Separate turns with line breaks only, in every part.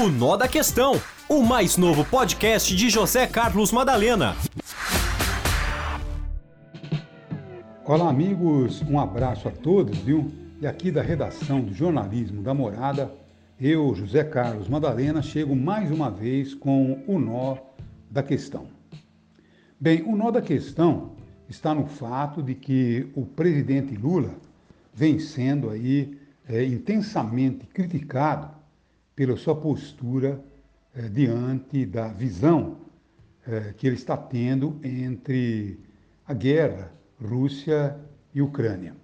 O Nó da Questão, o mais novo podcast de José Carlos Madalena.
Olá, amigos, um abraço a todos, viu? E aqui da redação do Jornalismo da Morada, eu, José Carlos Madalena, chego mais uma vez com o Nó da Questão. Bem, o nó da questão está no fato de que o presidente Lula vem sendo aí é, intensamente criticado pela sua postura é, diante da visão é, que ele está tendo entre a guerra Rússia e Ucrânia.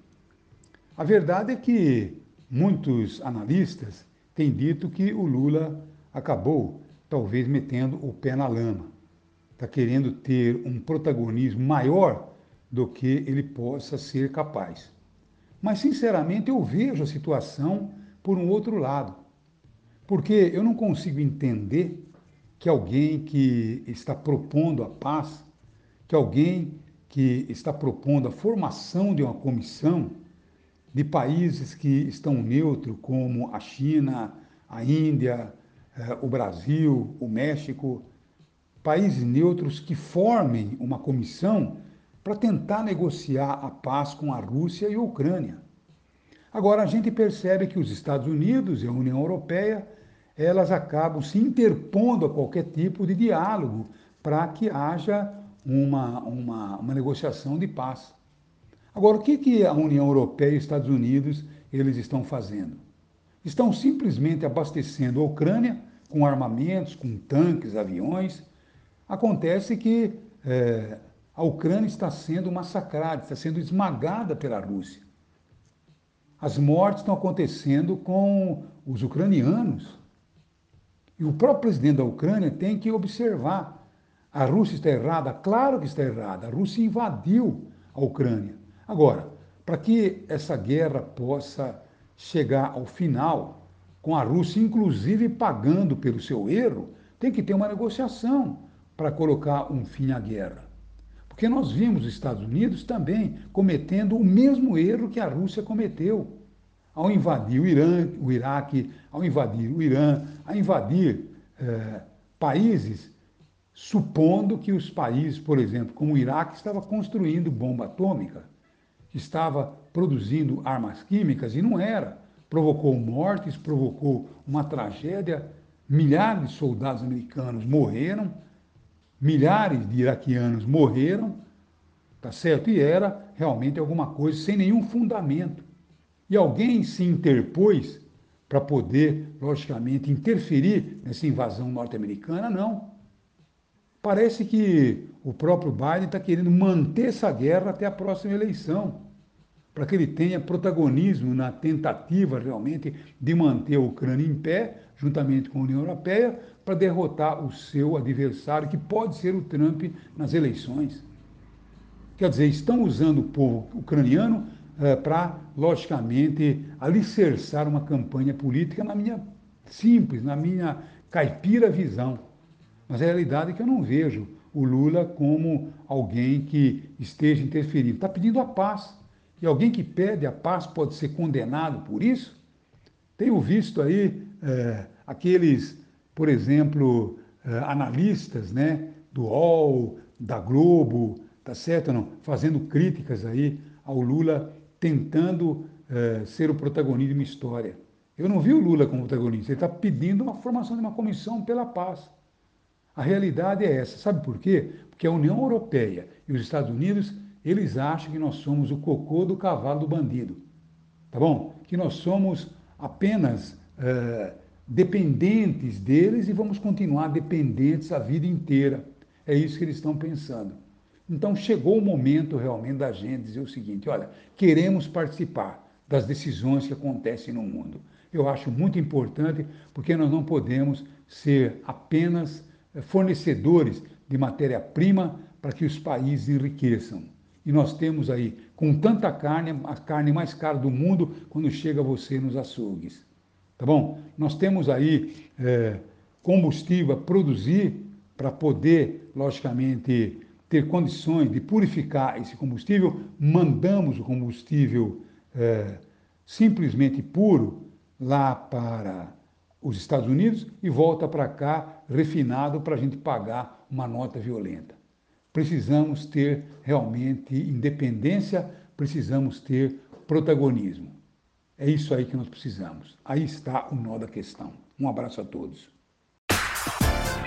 A verdade é que muitos analistas têm dito que o Lula acabou talvez metendo o pé na lama. Está querendo ter um protagonismo maior do que ele possa ser capaz. Mas, sinceramente, eu vejo a situação por um outro lado. Porque eu não consigo entender que alguém que está propondo a paz, que alguém que está propondo a formação de uma comissão de países que estão neutros, como a China, a Índia, eh, o Brasil, o México, países neutros que formem uma comissão para tentar negociar a paz com a Rússia e a Ucrânia. Agora, a gente percebe que os Estados Unidos e a União Europeia elas acabam se interpondo a qualquer tipo de diálogo para que haja uma, uma, uma, negociação de paz. Agora, o que, que a União Europeia e os Estados Unidos eles estão fazendo? Estão simplesmente abastecendo a Ucrânia com armamentos, com tanques, aviões. Acontece que é, a Ucrânia está sendo massacrada, está sendo esmagada pela Rússia. As mortes estão acontecendo com os ucranianos. E o próprio presidente da Ucrânia tem que observar. A Rússia está errada? Claro que está errada. A Rússia invadiu a Ucrânia. Agora, para que essa guerra possa chegar ao final, com a Rússia inclusive pagando pelo seu erro, tem que ter uma negociação para colocar um fim à guerra. Porque nós vimos os Estados Unidos também cometendo o mesmo erro que a Rússia cometeu ao invadir o Irã, o Iraque, ao invadir o Irã, a invadir eh, países, supondo que os países, por exemplo, como o Iraque, estava construindo bomba atômica, estava produzindo armas químicas e não era. Provocou mortes, provocou uma tragédia. Milhares de soldados americanos morreram, milhares de iraquianos morreram, tá certo? E era realmente alguma coisa sem nenhum fundamento. E alguém se interpôs para poder, logicamente, interferir nessa invasão norte-americana? Não. Parece que o próprio Biden está querendo manter essa guerra até a próxima eleição, para que ele tenha protagonismo na tentativa realmente de manter a Ucrânia em pé, juntamente com a União Europeia, para derrotar o seu adversário, que pode ser o Trump nas eleições. Quer dizer, estão usando o povo ucraniano para, logicamente, alicerçar uma campanha política na minha simples, na minha caipira visão. Mas a realidade é que eu não vejo o Lula como alguém que esteja interferindo. Está pedindo a paz. E alguém que pede a paz pode ser condenado por isso? Tenho visto aí é, aqueles, por exemplo, é, analistas né, do UOL, da Globo, tá certo não? Fazendo críticas aí ao Lula tentando é, ser o protagonista de uma história. Eu não vi o Lula como protagonista, ele está pedindo uma formação de uma comissão pela paz. A realidade é essa. Sabe por quê? Porque a União Europeia e os Estados Unidos, eles acham que nós somos o cocô do cavalo do bandido. Tá bom? Que nós somos apenas é, dependentes deles e vamos continuar dependentes a vida inteira. É isso que eles estão pensando. Então chegou o momento realmente da gente dizer o seguinte: olha, queremos participar das decisões que acontecem no mundo. Eu acho muito importante porque nós não podemos ser apenas eh, fornecedores de matéria-prima para que os países enriqueçam. E nós temos aí, com tanta carne, a carne mais cara do mundo quando chega você nos açougues. Tá bom? Nós temos aí é, combustível a produzir para poder, logicamente, ter condições de purificar esse combustível, mandamos o combustível é, simplesmente puro lá para os Estados Unidos e volta para cá refinado para a gente pagar uma nota violenta. Precisamos ter realmente independência, precisamos ter protagonismo. É isso aí que nós precisamos. Aí está o nó da questão. Um abraço a todos.